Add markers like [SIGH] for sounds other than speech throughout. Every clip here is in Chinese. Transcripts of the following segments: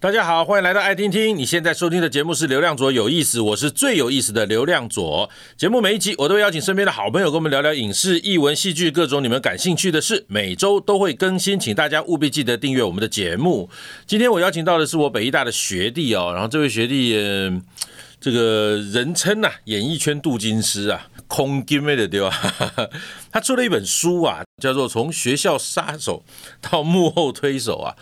大家好，欢迎来到爱听听。你现在收听的节目是流量左有意思，我是最有意思的流量左。节目每一集我都会邀请身边的好朋友跟我们聊聊影视、译文、戏剧各种你们感兴趣的事，每周都会更新，请大家务必记得订阅我们的节目。今天我邀请到的是我北艺大的学弟哦，然后这位学弟，呃、这个人称呐、啊，演艺圈镀金师啊，空金妹的对吧？他出了一本书啊，叫做《从学校杀手到幕后推手》啊。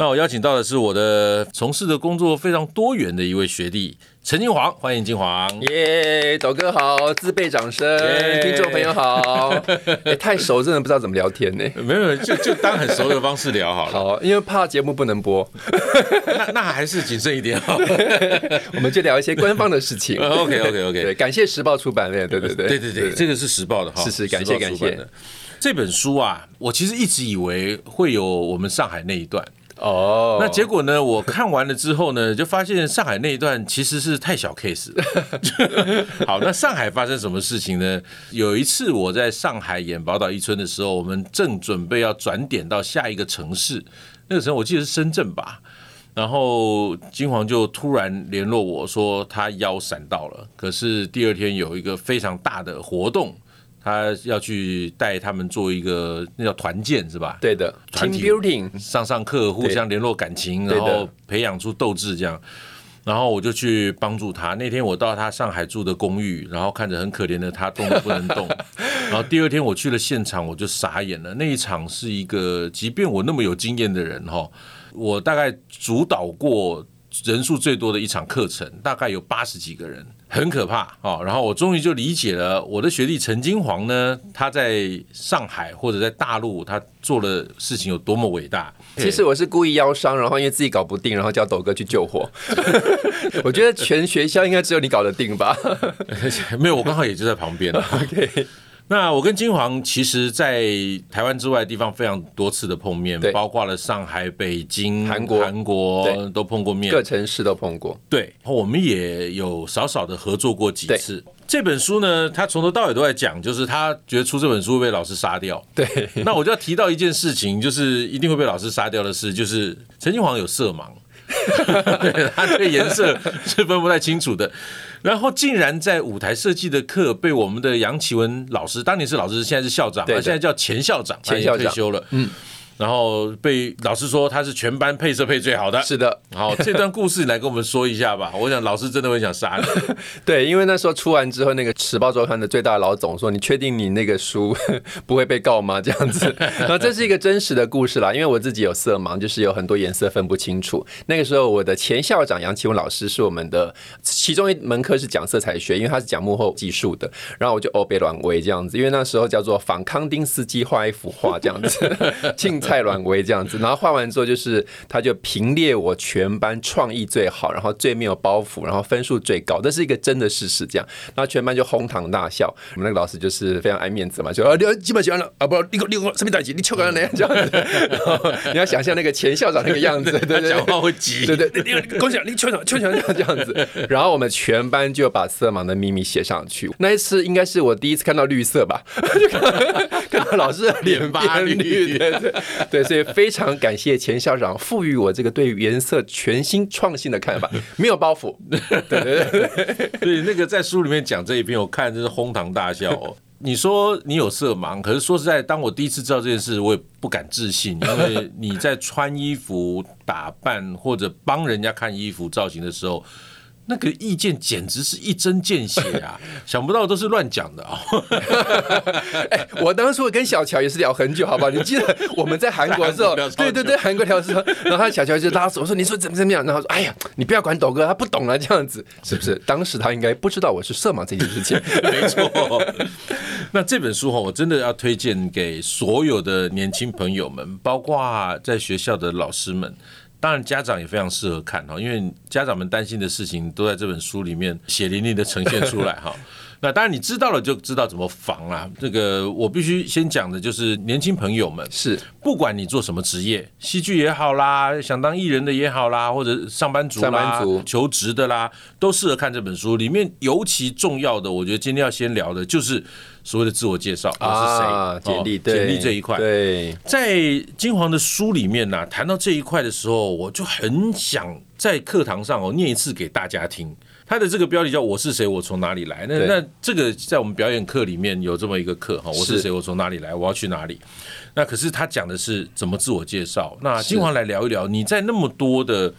那我邀请到的是我的从事的工作非常多元的一位学弟陈金煌，欢迎金煌。耶，斗哥好，自备掌声。听众朋友好，欸，太熟真的不知道怎么聊天呢？没有，就就当很熟的方式聊好了。好，因为怕节目不能播，[LAUGHS] 那那还是谨慎一点好。[LAUGHS] 我们就聊一些官方的事情。OK OK OK，[LAUGHS] 对，感谢时报出版的，对对对，对对对，这个是时报的哈，是是，感谢感谢。这本书啊，我其实一直以为会有我们上海那一段。哦，那结果呢？我看完了之后呢，[LAUGHS] 就发现上海那一段其实是太小 case。[LAUGHS] 好，那上海发生什么事情呢？有一次我在上海演《宝岛一村》的时候，我们正准备要转点到下一个城市，那个时候我记得是深圳吧。然后金黄就突然联络我说他腰闪到了，可是第二天有一个非常大的活动。他要去带他们做一个那叫团建是吧？对的团体 Team building 上上课，互相联络感情，然后培养出斗志这样。然后我就去帮助他。那天我到他上海住的公寓，然后看着很可怜的他动都不能动。[LAUGHS] 然后第二天我去了现场，我就傻眼了。那一场是一个，即便我那么有经验的人哈，我大概主导过人数最多的一场课程，大概有八十几个人。很可怕哦，然后我终于就理解了我的学弟陈金黄呢，他在上海或者在大陆，他做的事情有多么伟大。其实我是故意腰伤，然后因为自己搞不定，然后叫斗哥去救火。[LAUGHS] 我觉得全学校应该只有你搞得定吧？[LAUGHS] 没有，我刚好也就在旁边。[LAUGHS] OK。那我跟金黄其实，在台湾之外的地方非常多次的碰面，包括了上海、北京、韩国、韩国都碰过面，各城市都碰过。对，我们也有少少的合作过几次。这本书呢，他从头到尾都在讲，就是他觉得出这本书会被老师杀掉。对，那我就要提到一件事情，就是一定会被老师杀掉的事，就是陈金黄有色盲。对，他对颜色是分不太清楚的，然后竟然在舞台设计的课被我们的杨奇文老师，当年是老师，现在是校长，对现在叫前校长，前校长。退休了，嗯。然后被老师说他是全班配色配最好的，是的。好，这段故事来跟我们说一下吧。[LAUGHS] 我想老师真的会想杀你。[LAUGHS] 对，因为那时候出完之后，那个《时报周刊》的最大的老总说：“你确定你那个书 [LAUGHS] 不会被告吗？”这样子。然后这是一个真实的故事啦，因为我自己有色盲，就是有很多颜色分不清楚。那个时候，我的前校长杨启文老师是我们的其中一门课是讲色彩学，因为他是讲幕后技术的。然后我就欧北软微这样子，因为那时候叫做仿康丁斯基画一幅画这样子，竞蔡软微这样子，然后画完之后就是，他就评列我全班创意最好，然后最没有包袱，然后分数最高，这是一个真的事实。这样，然后全班就哄堂大笑。我们那个老师就是非常爱面子嘛，就啊，你基本写完了啊，不，你个你什么等级？你翘个人那样这样子。然后你要想象那个前校长那个样子，对对，讲话会急，对对，你跟我讲，你校长校长这样这样子。然后我们全班就把色盲的秘密写上去。那一次应该是我第一次看到绿色吧，[LAUGHS] 就看到，老师的脸发绿，对对 [LAUGHS] 对，所以。非常感谢钱校长赋予我这个对于颜色全新创新的看法，[LAUGHS] 没有包袱。[LAUGHS] 对对对，所以那个在书里面讲这一篇，我看真是哄堂大笑哦。你说你有色盲，可是说实在，当我第一次知道这件事，我也不敢置信，因为你在穿衣服、打扮或者帮人家看衣服造型的时候。那个意见简直是一针见血啊！[LAUGHS] 想不到都是乱讲的啊！[LAUGHS] 哎，我当初跟小乔也是聊很久，好不好？你记得我们在韩国的时候，[LAUGHS] 对对对，韩国聊的时候，然后他小乔就拉手说：“你说怎么怎么样？”然后说：“哎呀，你不要管斗哥，他不懂了，这样子是不是？”当时他应该不知道我是色盲这件事情。没错。那这本书哈，我真的要推荐给所有的年轻朋友们，包括在学校的老师们。当然，家长也非常适合看哈，因为家长们担心的事情都在这本书里面血淋淋的呈现出来哈。[LAUGHS] 那当然，你知道了就知道怎么防啦。这个我必须先讲的就是年轻朋友们是，不管你做什么职业，戏剧也好啦，想当艺人的也好啦，或者上班族啦、上班族求职的啦，都适合看这本书。里面尤其重要的，我觉得今天要先聊的就是所谓的自我介绍，我是谁？啊，简历，简历这一块。对，在金黄的书里面呢、啊，谈到这一块的时候，我就很想在课堂上哦念一次给大家听。他的这个标题叫“我是谁，我从哪里来”。那那这个在我们表演课里面有这么一个课哈，“我是谁，我从哪里来，我要去哪里”。那可是他讲的是怎么自我介绍。那金黄来聊一聊，你在那么多的。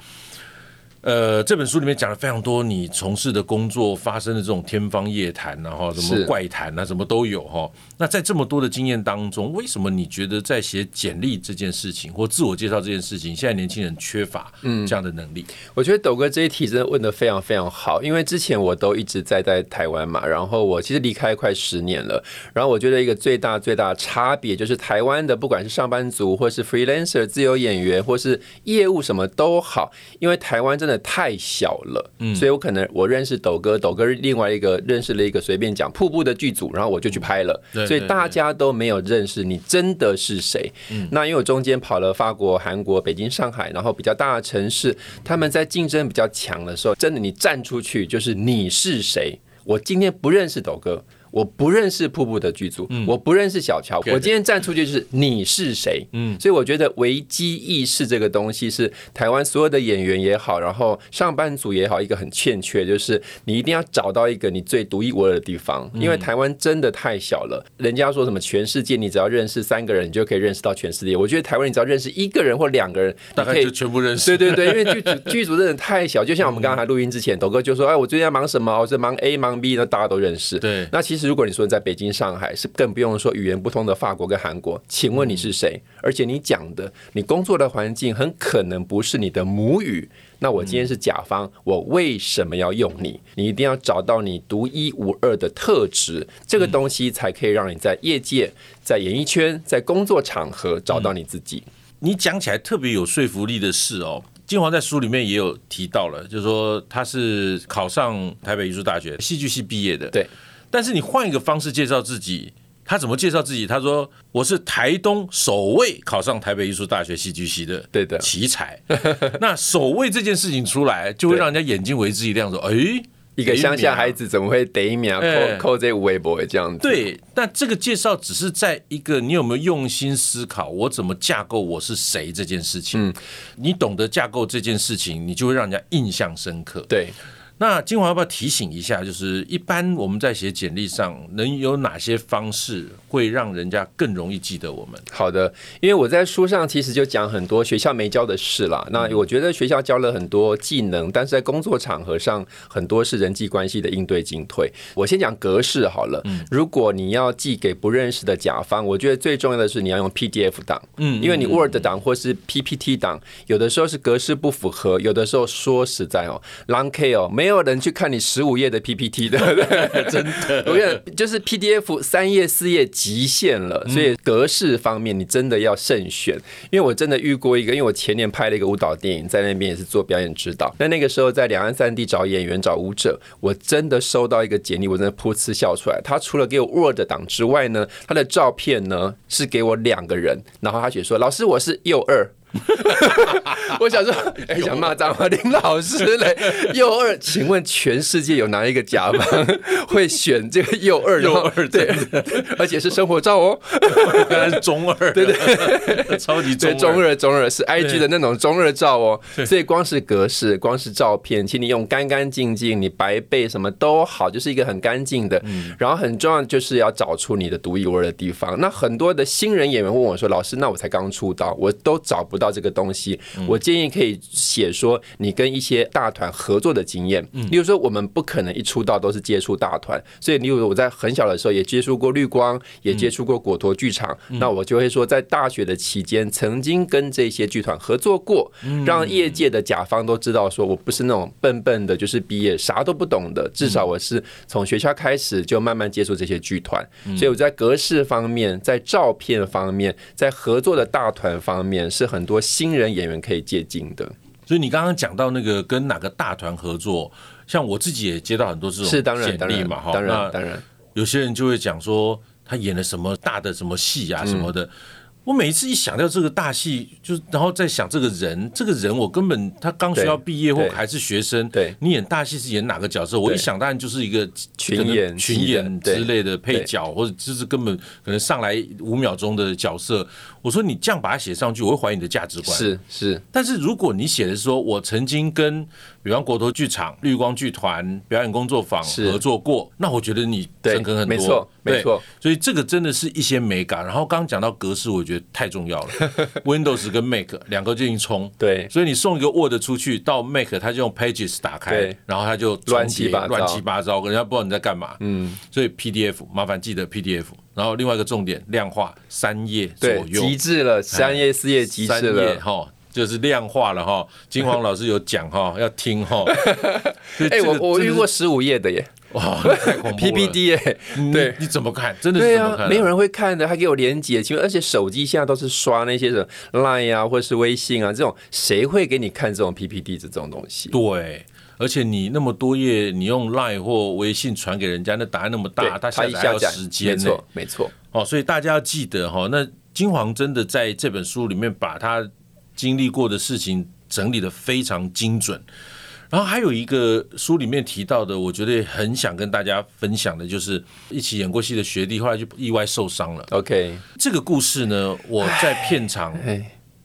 呃，这本书里面讲了非常多你从事的工作发生的这种天方夜谭，然后什么怪谈啊，什么都有哈。那在这么多的经验当中，为什么你觉得在写简历这件事情或自我介绍这件事情，现在年轻人缺乏这样的能力？嗯，我觉得斗哥这一题真的问的非常非常好，因为之前我都一直在在台湾嘛，然后我其实离开快十年了，然后我觉得一个最大最大的差别就是台湾的不管是上班族或是 freelancer 自由演员或是业务什么都好，因为台湾真的。太小了，所以我可能我认识斗哥，斗哥另外一个认识了一个随便讲瀑布的剧组，然后我就去拍了，所以大家都没有认识你真的是谁。那因为我中间跑了法国、韩国、北京、上海，然后比较大的城市，他们在竞争比较强的时候，真的你站出去就是你是谁？我今天不认识斗哥。我不认识瀑布的剧组，嗯、我不认识小乔。我今天站出去就是你是谁？嗯，所以我觉得危机意识这个东西是台湾所有的演员也好，然后上班族也好，一个很欠缺，就是你一定要找到一个你最独一无二的地方，因为台湾真的太小了。人家说什么全世界你只要认识三个人，你就可以认识到全世界。我觉得台湾你只要认识一个人或两个人，大概就全部认识。对对对，因为剧组 [LAUGHS] 剧组真的太小，就像我们刚才录音之前，斗哥就说：“哎，我最近在忙什么？我在忙 A 忙 B，那大家都认识。”对，那其实如果你说在北京、上海，是更不用说语言不通的法国跟韩国。请问你是谁？而且你讲的，你工作的环境很可能不是你的母语。那我今天是甲方，我为什么要用你？你一定要找到你独一无二的特质，这个东西才可以让你在业界、在演艺圈、在工作场合找到你自己。你讲起来特别有说服力的事哦。金黄在书里面也有提到了，就是说他是考上台北艺术大学戏剧系毕业的。对。但是你换一个方式介绍自己，他怎么介绍自己？他说：“我是台东首位考上台北艺术大学戏剧系的，对的奇才。[LAUGHS] ”那首位这件事情出来，就会让人家眼睛为之一亮，说：“ [LAUGHS] 哎，一个乡下孩子怎么会得一名？扣扣这微博这样子？”对，但这个介绍只是在一个你有没有用心思考，我怎么架构我是谁这件事情。嗯，你懂得架构这件事情，你就会让人家印象深刻。对。那金华要不要提醒一下？就是一般我们在写简历上，能有哪些方式会让人家更容易记得我们？好的，因为我在书上其实就讲很多学校没教的事啦。那我觉得学校教了很多技能，但是在工作场合上，很多是人际关系的应对进退。我先讲格式好了。如果你要寄给不认识的甲方，我觉得最重要的是你要用 PDF 档。嗯，因为你 Word 档或是 PPT 档，有的时候是格式不符合，有的时候说实在哦，Long K 哦没。没有人去看你十五页的 PPT 的，[LAUGHS] 真的。我跟你，就是 PDF 三页四页极限了，所以格式方面你真的要慎选。因为我真的遇过一个，因为我前年拍了一个舞蹈电影，在那边也是做表演指导。那那个时候在两岸三地找演员找舞者，我真的收到一个简历，我真的噗嗤笑出来。他除了给我 Word 档之外呢，他的照片呢是给我两个人，然后他写说：“老师，我是右二。” [LAUGHS] 我想说，[LAUGHS] 哎、欸，想骂脏话，林老师嘞，[LAUGHS] 幼二，请问全世界有哪一个甲方会选这个幼二？幼二对，而且是生活照哦，原来是中二，对对，对，超级中二，中二中二是 IG 的那种中二照哦。所以光是格式，光是照片，请你用干干净净，你白背什么都好，就是一个很干净的。然后很重要就是要找出你的独一无二的地方。那很多的新人演员问我说：“老师，那我才刚出道，我都找不。”到这个东西，我建议可以写说你跟一些大团合作的经验。例如说，我们不可能一出道都是接触大团，所以例如我在很小的时候也接触过绿光，也接触过果陀剧场。那我就会说，在大学的期间曾经跟这些剧团合作过，让业界的甲方都知道，说我不是那种笨笨的，就是毕业啥都不懂的。至少我是从学校开始就慢慢接触这些剧团，所以我在格式方面，在照片方面，在合作的大团方面是很。多新人演员可以借鉴的，所以你刚刚讲到那个跟哪个大团合作，像我自己也接到很多这种简历嘛，哈，当然当然，有些人就会讲说他演了什么大的什么戏啊什么的，我每一次一想到这个大戏，就然后再想这个人，这个人我根本他刚学校毕业或还是学生，对，你演大戏是演哪个角色？我一想当然就是一个群演、群演之类的配角，或者就是根本可能上来五秒钟的角色。我说你这样把它写上去，我会怀疑你的价值观。是是，但是如果你写的是说我曾经跟比方国头剧场、绿光剧团表演工作坊合作过，那我觉得你诚恳很多。没错，没错。所以这个真的是一些美感。然后刚刚讲到格式，我觉得太重要了。[LAUGHS] Windows 跟 Mac 两个进行冲，对。所以你送一个 Word 出去到 Mac，它就用 Pages 打开，然后它就乱七八，乱七八糟，人家不知道你在干嘛。嗯。所以 PDF 麻烦记得 PDF。然后另外一个重点，量化三页左右，极致了，三页四页极致了哈，就是量化了哈。金黄老师有讲哈，要听哈。[LAUGHS] 哎，我我遇过十五页的耶，哇，P P D 哎，对，你怎么看？真的是怎么看？没有人会看的，还给我连接，其实而且手机现在都是刷那些什么 Line 啊，或者是微信啊这种，谁会给你看这种 PPD 这种东西？对。而且你那么多页，你用 Line 或微信传给人家，那答案那么大，他下载还要时间呢。没错，没错。哦，所以大家要记得哈，那金黄真的在这本书里面把他经历过的事情整理的非常精准。然后还有一个书里面提到的，我觉得很想跟大家分享的，就是一起演过戏的学弟后来就意外受伤了。OK，这个故事呢，我在片场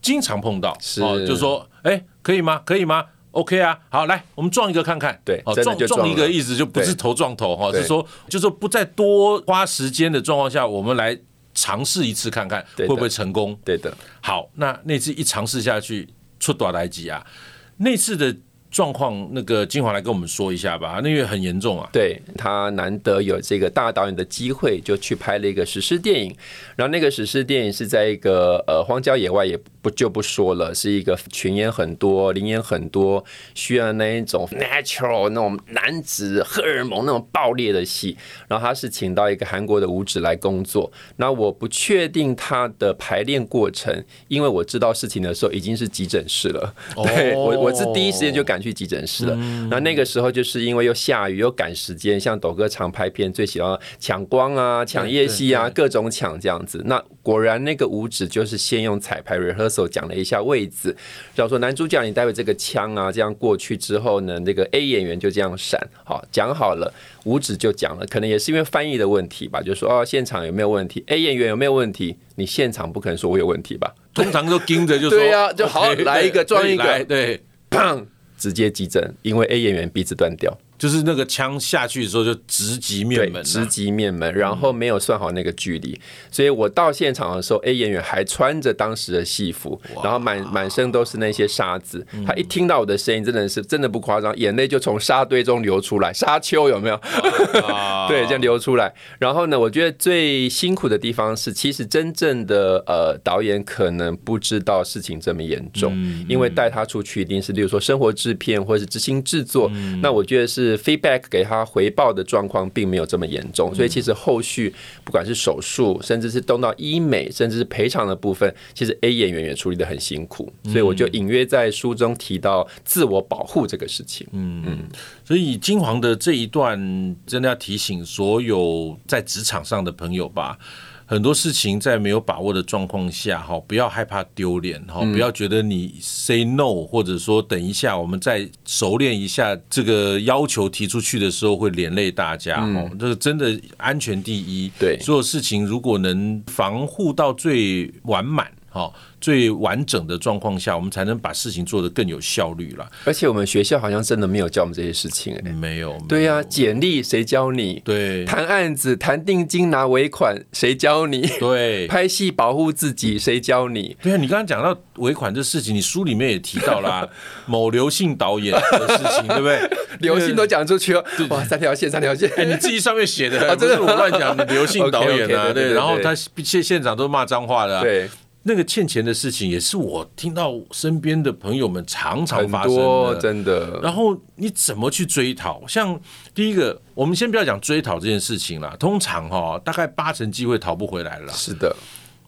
经常碰到，是，就说，哎，可以吗？可以吗？OK 啊，好，来，我们撞一个看看。对，撞撞一个意思就不是头撞头哈，是说，就是说不再多花时间的状况下，我们来尝试一次看看会不会成功。对的。好，那那次一尝试下去，出大代志啊，那次的。状况，那个金华来跟我们说一下吧，那个很严重啊。对，他难得有这个大导演的机会，就去拍了一个史诗电影。然后那个史诗电影是在一个呃荒郊野外，也不就不说了，是一个群演很多、灵演很多，需要那一种 natural 那种男子荷尔蒙那种爆裂的戏。然后他是请到一个韩国的舞者来工作。那我不确定他的排练过程，因为我知道事情的时候已经是急诊室了。对，我我是第一时间就赶去急诊室了，那那个时候就是因为又下雨又赶时间，像斗哥常拍片最喜欢抢光啊、抢夜戏啊，各种抢这样子。那果然那个舞指就是先用彩排 rehearsal 讲了一下位置，然后说男主角你待会这个枪啊这样过去之后呢，那个 A 演员就这样闪，好讲好了，五指就讲了，可能也是因为翻译的问题吧，就说哦现场有没有问题？A 演员有没有问题？你现场不可能说我有问题吧？通常都盯着就说对呀、啊，就好 [LAUGHS] 来一个装一个，对，砰。[COUGHS] 直接急诊，因为 A 演员鼻子断掉。就是那个枪下去的时候就直击面门，直击面门，然后没有算好那个距离，所以我到现场的时候，A 演员还穿着当时的戏服，然后满满身都是那些沙子。他一听到我的声音，真的是真的不夸张，眼泪就从沙堆中流出来，沙丘有没有？[LAUGHS] 对，这样流出来。然后呢，我觉得最辛苦的地方是，其实真正的呃导演可能不知道事情这么严重，因为带他出去一定是，例如说生活制片或者是执行制作，那我觉得是。是 feedback 给他回报的状况并没有这么严重，所以其实后续不管是手术，甚至是动到医美，甚至是赔偿的部分，其实 A 演员也处理得很辛苦，所以我就隐约在书中提到自我保护这个事情。嗯嗯，所以金黄的这一段真的要提醒所有在职场上的朋友吧。很多事情在没有把握的状况下，哈，不要害怕丢脸，哈，不要觉得你 say no，或者说等一下我们再熟练一下这个要求提出去的时候会连累大家，哈，这个真的安全第一，对，所有事情如果能防护到最完满，哈。最完整的状况下，我们才能把事情做得更有效率了。而且我们学校好像真的没有教我们这些事情，欸，没有。对呀，啊，简历谁教你？对，谈案子、谈定金、拿尾款，谁教你？对，[LAUGHS] 拍戏保护自己，谁教你？对啊，你刚刚讲到尾款这事情，你书里面也提到啦，[LAUGHS] 某刘姓导演的事情，对不对？[LAUGHS] 刘姓都讲出去了，哇，三条线，三条线。哎，你自己上面写的，这是我乱讲的。刘姓导演啊，对，然后他现现场都骂脏话的，对。那个欠钱的事情也是我听到身边的朋友们常常发生的，真的。然后你怎么去追讨？像第一个，我们先不要讲追讨这件事情了，通常哈，大概八成机会讨不回来了。是的，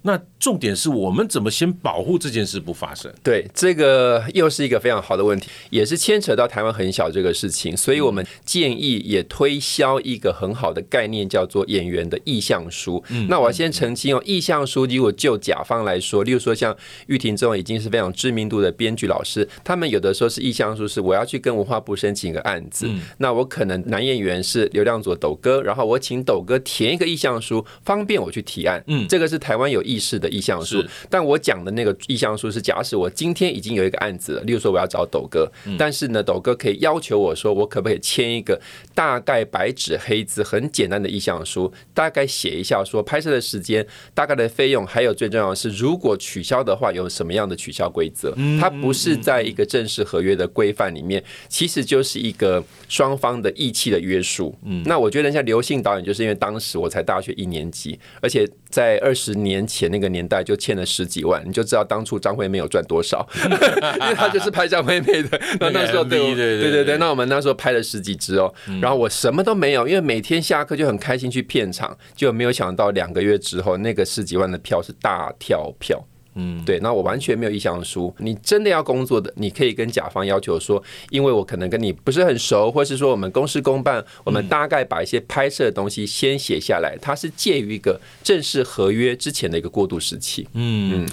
那重点是我们怎么先保护这件事不发生？对，这个又是一个非常好的问题，也是牵扯到台湾很小这个事情，所以我们建议也推销一个很好的概念，叫做演员的意向书。嗯，那我要先澄清哦，意向书如果就甲方来说，例如说像玉婷这种已经是非常知名度的编剧老师，他们有的时候是意向书，是我要去跟文化部申请一个案子，嗯、那我可能男演员是刘亮佐斗哥，然后我请斗哥填一个意向书，方便我去提案。嗯，这个是台湾有意识的意向书，但我讲的那个意向书是假使我今天已经有一个案子了，例如说我要找斗哥，但是呢，斗哥可以要求我说，我可不可以签一个大概白纸黑字很简单的意向书，大概写一下说拍摄的时间、大概的费用，还有最重要的是，如果取消的话有什么样的取消规则？它不是在一个正式合约的规范里面，其实就是一个双方的义气的约束。嗯，那我觉得像刘信导演，就是因为当时我才大学一年级，而且在二十年前那个年代就欠了十几万，你就知道当初张惠妹有赚多少，[LAUGHS] [LAUGHS] 因为她就是拍张惠妹的。那那时候对对对对对，那我们那时候拍了十几支哦，然后我什么都没有，因为每天下课就很开心去片场，就没有想到两个月之后那个十几万的票是大跳票。嗯，对，那我完全没有意向书。你真的要工作的，你可以跟甲方要求说，因为我可能跟你不是很熟，或是说我们公事公办，我们大概把一些拍摄的东西先写下来，它是介于一个正式合约之前的一个过渡时期。嗯嗯，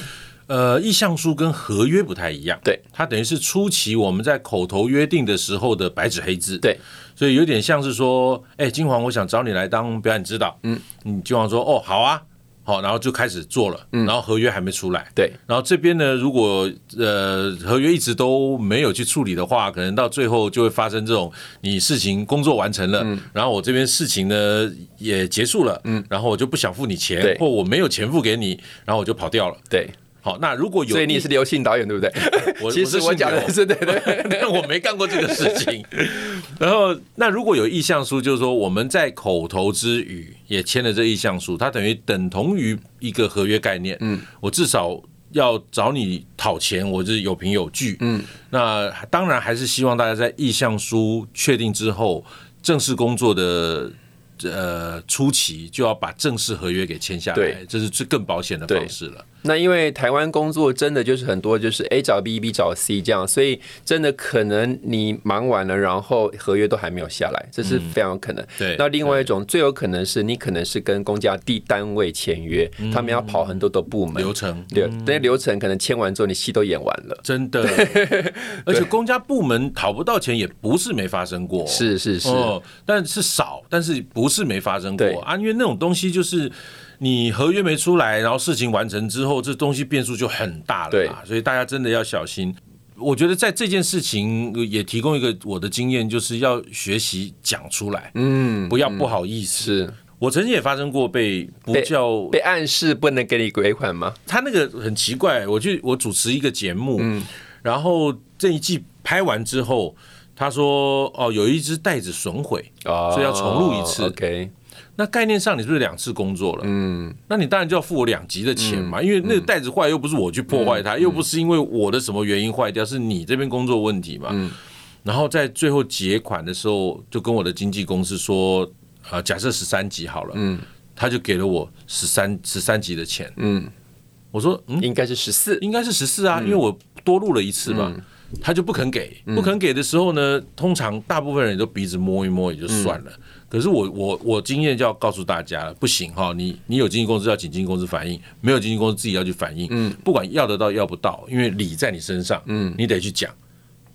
呃，意向书跟合约不太一样，对，它等于是初期我们在口头约定的时候的白纸黑字，对，所以有点像是说，哎，金黄，我想找你来当表演指导，嗯，你金黄说，哦，好啊。好，然后就开始做了，然后合约还没出来，对，然后这边呢，如果呃合约一直都没有去处理的话，可能到最后就会发生这种，你事情工作完成了，然后我这边事情呢也结束了，嗯，然后我就不想付你钱，或我没有钱付给你，然后我就跑掉了，对。好，那如果有，所以你是刘信导演对不对？[LAUGHS] 我其实我讲的是对对，[LAUGHS] 但我没干过这个事情。[LAUGHS] 然后，那如果有意向书，就是说我们在口头之余也签了这意向书，它等于等同于一个合约概念。嗯，我至少要找你讨钱，我是有凭有据。嗯，那当然还是希望大家在意向书确定之后，正式工作的。呃，初期就要把正式合约给签下来，这是最更保险的方式了。那因为台湾工作真的就是很多，就是 A 找 B，B 找 C 这样，所以真的可能你忙完了，然后合约都还没有下来，这是非常有可能。嗯、对，那另外一种最有可能是你可能是跟公家地单位签约，嗯、他们要跑很多的部门流程，对，那些流程可能签完之后，你戏都演完了，真的。[LAUGHS] 而且公家部门讨不到钱也不是没发生过，是是是，哦，但是少，但是不是没发生过啊？因为那种东西就是。你合约没出来，然后事情完成之后，这东西变数就很大了嘛。所以大家真的要小心。我觉得在这件事情也提供一个我的经验，就是要学习讲出来，嗯，不要不好意思。是我曾经也发生过被不叫被暗示不能给你尾款吗？他那个很奇怪，我去我主持一个节目，嗯，然后这一季拍完之后，他说哦，有一只袋子损毁，所以要重录一次。OK。那概念上你是不是两次工作了？嗯，那你当然就要付我两级的钱嘛，因为那个袋子坏又不是我去破坏它，又不是因为我的什么原因坏掉，是你这边工作问题嘛。嗯，然后在最后结款的时候，就跟我的经纪公司说，啊，假设十三级好了，嗯，他就给了我十三十三级的钱，嗯，我说，嗯，应该是十四，应该是十四啊，因为我多录了一次嘛，他就不肯给，不肯给的时候呢，通常大部分人都鼻子摸一摸也就算了。可是我我我经验就要告诉大家了，不行哈，你你有经纪公司要请经纪公司反映，没有经纪公司自己要去反映，嗯，不管要得到要不到，因为理在你身上，嗯，你得去讲。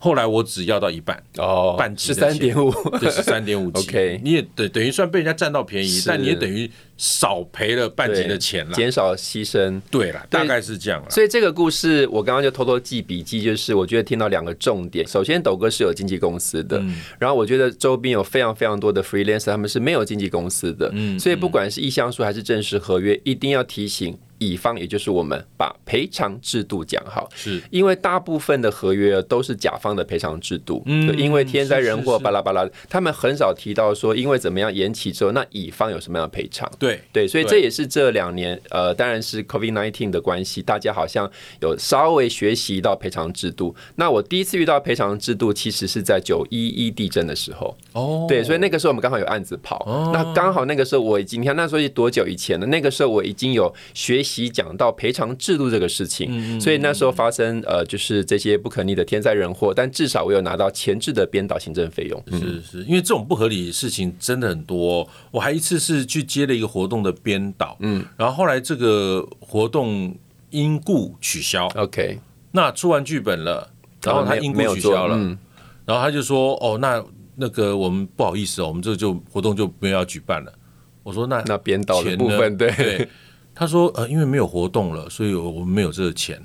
后来我只要到一半哦，半十三点五，对，十三点五 [LAUGHS] 级，OK，你也等等于算被人家占到便宜，但你也等于少赔了半级的钱了，减少牺牲，对了，大概是这样了。所以这个故事我刚刚就偷偷记笔记，就是我觉得听到两个重点，首先斗哥是有经纪公司的，然后我觉得周边有非常非常多的 freelancer，他们是没有经纪公司的，嗯，所以不管是意向书还是正式合约，一定要提醒。乙方也就是我们把赔偿制度讲好，是。因为大部分的合约都是甲方的赔偿制度，嗯，因为天灾人祸巴拉巴拉，他们很少提到说因为怎么样延期之后，那乙方有什么样的赔偿？对，对对，所以这也是这两年呃，当然是 COVID nineteen 的关系，大家好像有稍微学习到赔偿制度。那我第一次遇到赔偿制度，其实是在九一一地震的时候。哦，对，所以那个时候我们刚好有案子跑。哦，那刚好那个时候我已经，你看那时候是多久以前了？那个时候我已经有学习讲到赔偿制度这个事情。嗯，所以那时候发生呃，就是这些不可逆的天灾人祸，但至少我有拿到前置的编导行政费用。是是，因为这种不合理的事情真的很多。我还一次是去接了一个活动的编导，嗯，然后后来这个活动因故取消。OK，那出完剧本了。然后他因故取消了，嗯、然后他就说：“哦，那那个我们不好意思哦，我们这就活动就没有要举办了。”我说：“那那编导的部分对，对。”他说：“呃，因为没有活动了，所以我们没有这个钱。”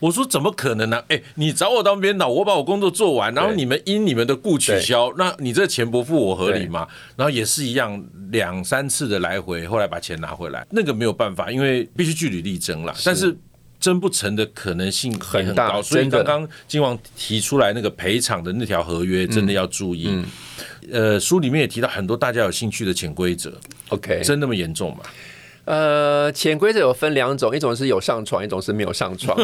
我说：“怎么可能呢、啊？哎，你找我当编导，我把我工作做完，然后你们因你们的故取消，那你这个钱不付我合理吗？然后也是一样，两三次的来回，后来把钱拿回来，那个没有办法，因为必须据理力争了。但是。真不成的可能性很大，所以刚刚金王提出来那个赔偿的那条合约，真的要注意。嗯嗯、呃，书里面也提到很多大家有兴趣的潜规则。OK，真那么严重吗？呃，潜规则有分两种，一种是有上床，一种是没有上床。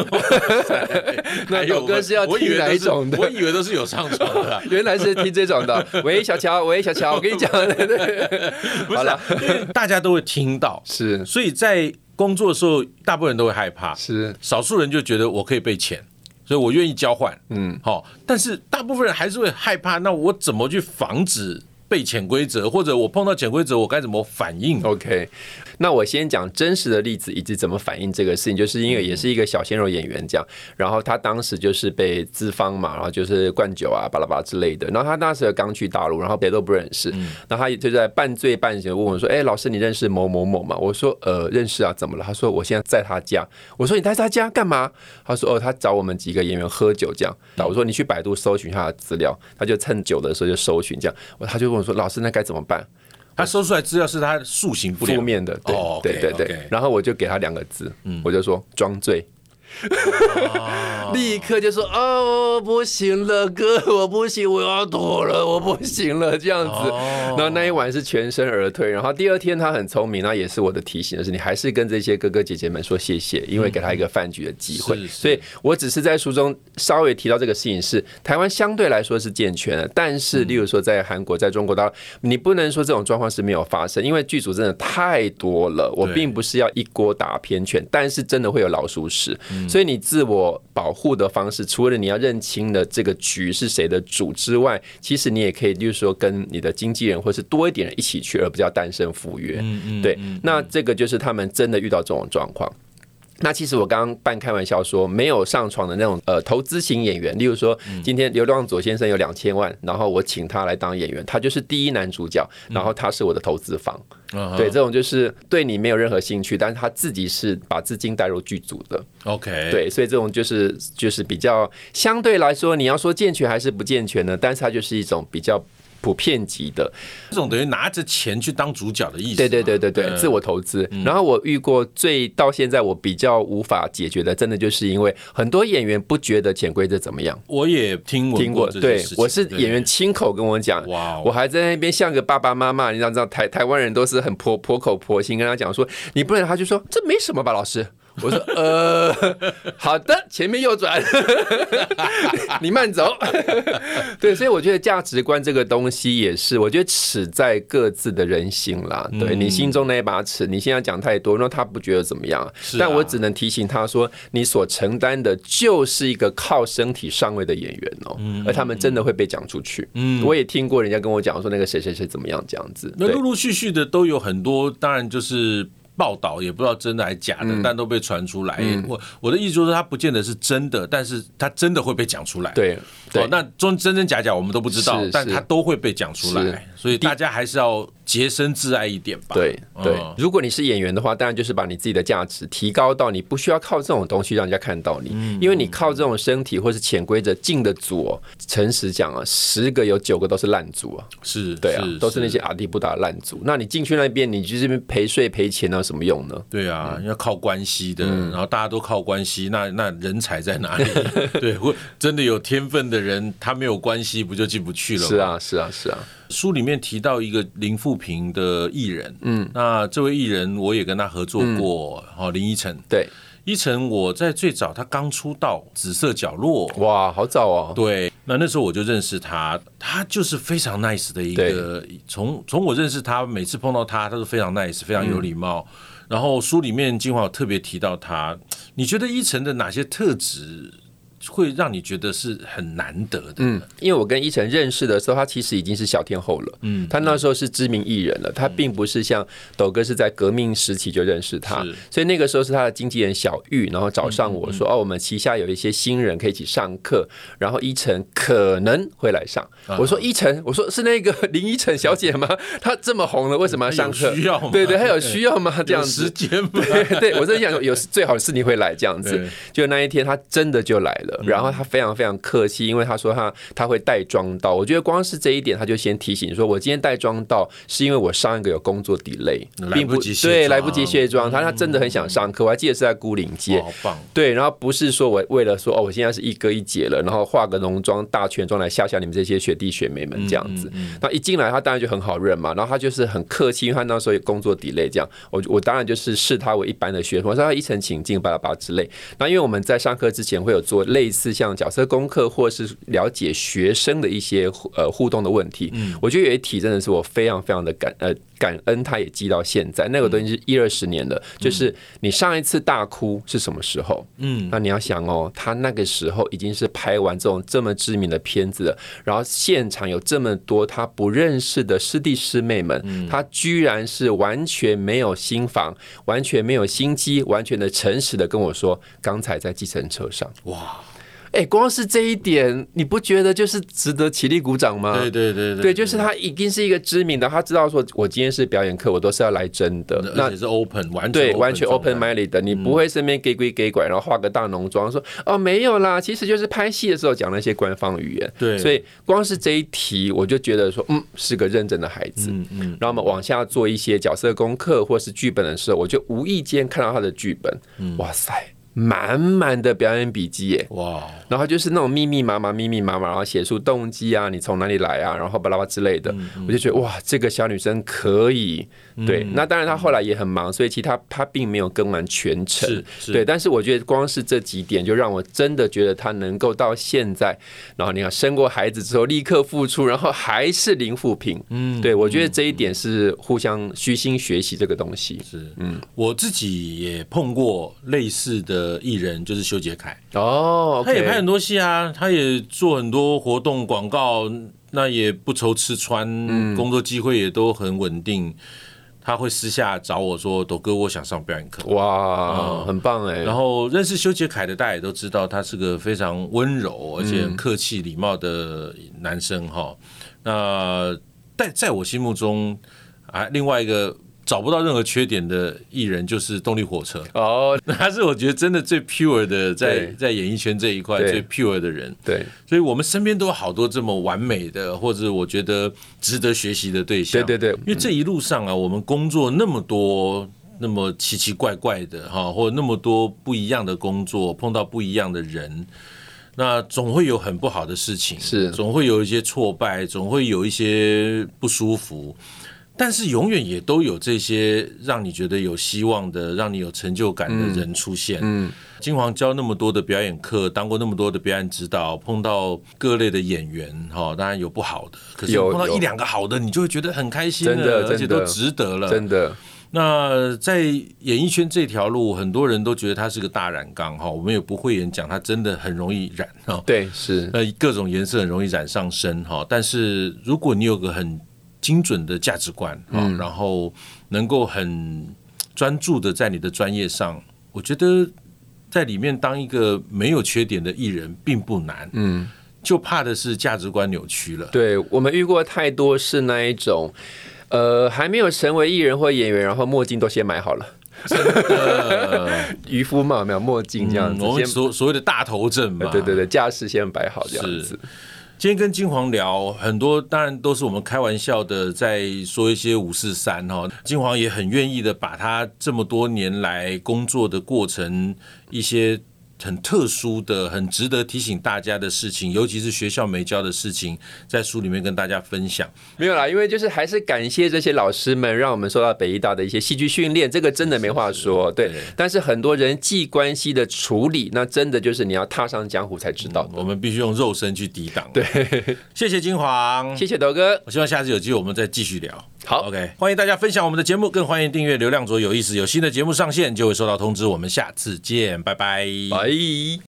[LAUGHS] 那有歌是要听哪一种的？我以为都是有上床的，[LAUGHS] 原来是听这种的。喂，小乔，喂，小乔，我跟你讲，[LAUGHS] 好了，大家都会听到，是，所以在。工作的时候，大部分人都会害怕，是少数人就觉得我可以被潜，所以我愿意交换，嗯，好，但是大部分人还是会害怕，那我怎么去防止被潜规则，或者我碰到潜规则，我该怎么反应？OK。那我先讲真实的例子，以及怎么反映这个事情，就是因为也是一个小鲜肉演员这样，然后他当时就是被资方嘛，然后就是灌酒啊、巴拉巴拉之类的。然后他那时候刚去大陆，然后谁都不认识，然后他就在半醉半醒问我说：“哎，老师，你认识某某某吗？”我说：“呃，认识啊，怎么了？”他说：“我现在在他家。”我说：“你在他家干嘛？”他说：“哦，他找我们几个演员喝酒这样。”那我说：“你去百度搜寻他的资料。”他就趁酒的时候就搜寻这样，他就问我说：“老师，那该怎么办？”他搜出来资料是他塑形不了，负面的，对对对对。然后我就给他两个字，我就说装醉。[LAUGHS] 立刻就说哦，不行了，哥，我不行，我要吐了，我不行了，这样子。然后那一晚是全身而退。然后第二天他很聪明，那也是我的提醒就是，你还是跟这些哥哥姐姐们说谢谢，因为给他一个饭局的机会。所以我只是在书中稍微提到这个事情是，台湾相对来说是健全的，但是例如说在韩国、在中国当然，你不能说这种状况是没有发生，因为剧组真的太多了。我并不是要一锅打偏全，但是真的会有老鼠屎。所以你自我保护的方式，除了你要认清了这个局是谁的主之外，其实你也可以，就是说跟你的经纪人或是多一点人一起去，而不叫单身赴约。嗯嗯，对。那这个就是他们真的遇到这种状况。那其实我刚刚半开玩笑说，没有上床的那种呃投资型演员，例如说今天刘亮佐先生有两千万，然后我请他来当演员，他就是第一男主角，然后他是我的投资方，对，这种就是对你没有任何兴趣，但是他自己是把资金带入剧组的，OK，对，所以这种就是就是比较相对来说，你要说健全还是不健全呢？但是它就是一种比较。普遍级的这种等于拿着钱去当主角的意思，对对对对对，自我投资。然后我遇过最到现在我比较无法解决的，真的就是因为很多演员不觉得潜规则怎么样。我也听听过，对，我是演员亲口跟我讲，哇，我还在那边像个爸爸妈妈，你知道，知道台台湾人都是很婆婆口婆心，跟他讲说你不能，他就说这没什么吧，老师。我说呃，[LAUGHS] 好的，前面右转，[LAUGHS] 你慢走。[LAUGHS] 对，所以我觉得价值观这个东西也是，我觉得尺在各自的人心啦。对，你心中那一把尺，你现在讲太多，那他不觉得怎么样？但我只能提醒他说，你所承担的就是一个靠身体上位的演员哦，而他们真的会被讲出去。嗯，我也听过人家跟我讲说，那个谁谁谁怎么样这样子。那陆陆续续的都有很多，当然就是。报道也不知道真的还是假的，嗯、但都被传出来。嗯、我我的意思就是，它不见得是真的，但是它真的会被讲出来。对，对，那中真真假假我们都不知道，但它都会被讲出来。所以大家还是要洁身自爱一点吧。对对，如果你是演员的话，当然就是把你自己的价值提高到你不需要靠这种东西让人家看到你，因为你靠这种身体或是潜规则进的组，诚实讲啊，十个有九个都是烂组啊。是，对啊，都是那些阿迪不达烂组。那你进去那边，你就是赔税赔钱有，什么用呢？对啊，要靠关系的，然后大家都靠关系，那那人才在哪里？[LAUGHS] 对，或真的有天分的人，他没有关系，不就进不去了吗？是啊，是啊，是啊。书里面提到一个林富平的艺人，嗯，那这位艺人我也跟他合作过，哦，林依晨，对。依晨，我在最早他刚出道，《紫色角落》哇，好早哦。对，那那时候我就认识他，他就是非常 nice 的一个。从从我认识他，每次碰到他，他都非常 nice，非常有礼貌。嗯、然后书里面金华有特别提到他，你觉得依晨的哪些特质？会让你觉得是很难得的。嗯，因为我跟依晨认识的时候，他其实已经是小天后了。嗯，他那时候是知名艺人了，他并不是像斗哥是在革命时期就认识他，所以那个时候是他的经纪人小玉，然后找上我说：“哦，我们旗下有一些新人可以一起上课，然后依晨可能会来上。”我说：“依晨，我说是那个林依晨小姐吗？[LAUGHS] 她这么红了，为什么要上课？需要对对，还有需要吗？[LAUGHS] 这样子时间对对，我在想有 [LAUGHS] 最好是你会来这样子。就那一天，他真的就来了。然后他非常非常客气，因为他说他他会带妆到，我觉得光是这一点他就先提醒说，我今天带妆到是因为我上一个有工作 delay，并不对，来不及卸妆。他他真的很想上课，我还记得是在孤岭街，对，然后不是说我为了说哦，我现在是一哥一姐了，然后化个浓妆大全妆来吓吓你们这些学弟学妹们这样子。那一进来他当然就很好认嘛，然后他就是很客气，因为他那时候有工作 delay 这样，我我当然就是视他为一般的学生，我说他一层请进，巴拉巴拉之类。那因为我们在上课之前会有做类似像角色。功课或是了解学生的一些呃互动的问题，嗯我觉得有一题真的是我非常非常的感呃感恩，他也记到现在，那个东西是一二十年的，就是你上一次大哭是什么时候？嗯，那你要想哦，他那个时候已经是拍完这种这么知名的片子了，然后现场有这么多他不认识的师弟师妹们，他居然是完全没有心防，完全没有心机，完全的诚实的跟我说，刚才在计程车上，哇。哎、欸，光是这一点，你不觉得就是值得起立鼓掌吗？对对对对，对，就是他已经是一个知名的，他知道说，我今天是表演课，我都是要来真的，而且是 open，完全对，完全 open minded 的，你不会身边给鬼给拐，然后化个大浓妆说哦没有啦，其实就是拍戏的时候讲那些官方语言。对，所以光是这一题，我就觉得说，嗯，是个认真的孩子。嗯嗯，然后我们往下做一些角色功课或是剧本的时候，我就无意间看到他的剧本，哇塞！满满的表演笔记耶，哇！然后就是那种密密麻麻、密密麻麻，然后写出动机啊，你从哪里来啊，然后巴拉巴拉之类的，嗯嗯、我就觉得哇，这个小女生可以。对，那当然她后来也很忙，所以其实她她并没有跟完全程。对，但是我觉得光是这几点就让我真的觉得她能够到现在，然后你看生过孩子之后立刻复出，然后还是零负评。嗯，对，我觉得这一点是互相虚心学习这个东西。是，嗯，我自己也碰过类似的。的艺人就是修杰楷哦，他也拍很多戏啊，他也做很多活动广告，那也不愁吃穿，工作机会也都很稳定。他会私下找我说：“斗哥，我想上表演课。”哇，很棒哎！然后认识修杰楷的，大家也都知道，他是个非常温柔而且很客气礼貌的男生哈。那在在我心目中啊，另外一个。找不到任何缺点的艺人就是动力火车。哦，他是我觉得真的最 pure 的，在在演艺圈这一块最 pure 的人。对，所以我们身边都有好多这么完美的，或者我觉得值得学习的对象。对对对，因为这一路上啊，我们工作那么多，那么奇奇怪怪的哈，或者那么多不一样的工作，碰到不一样的人，那总会有很不好的事情，是。总会有一些挫败，总会有一些不舒服。但是永远也都有这些让你觉得有希望的、让你有成就感的人出现。嗯，金黄教那么多的表演课，当过那么多的表演指导，碰到各类的演员，哈，当然有不好的，可是碰到一两个好的，你就会觉得很开心的，而且都值得了。真的。那在演艺圈这条路，很多人都觉得他是个大染缸，哈，我们也不会演讲，他真的很容易染，哈。对，是。那各种颜色很容易染上身，哈。但是如果你有个很精准的价值观，嗯，然后能够很专注的在你的专业上，我觉得在里面当一个没有缺点的艺人并不难，嗯，就怕的是价值观扭曲了。对，我们遇过太多是那一种，呃，还没有成为艺人或演员，然后墨镜都先买好了，[LAUGHS] 渔夫帽没有墨镜这样子，我们所所谓的大头阵嘛，对对对，架势先摆好这样子。今天跟金黄聊很多，当然都是我们开玩笑的，在说一些五四三哈。金黄也很愿意的把他这么多年来工作的过程，一些很特殊的、很值得提醒大家的事情，尤其是学校没教的事情，在书里面跟大家分享。没有啦，因为就是还是感谢这些老师们，让我们受到北医大的一些戏剧训练，这个真的没话说。对，但是很多人际关系的处理，那真的就是你要踏上江湖才知道，我们必须用肉身去抵挡。对，谢谢金黄，谢谢德哥，我希望下次有机会我们再继续聊。好，OK，欢迎大家分享我们的节目，更欢迎订阅流量左有意思，有新的节目上线就会收到通知。我们下次见，拜拜，拜。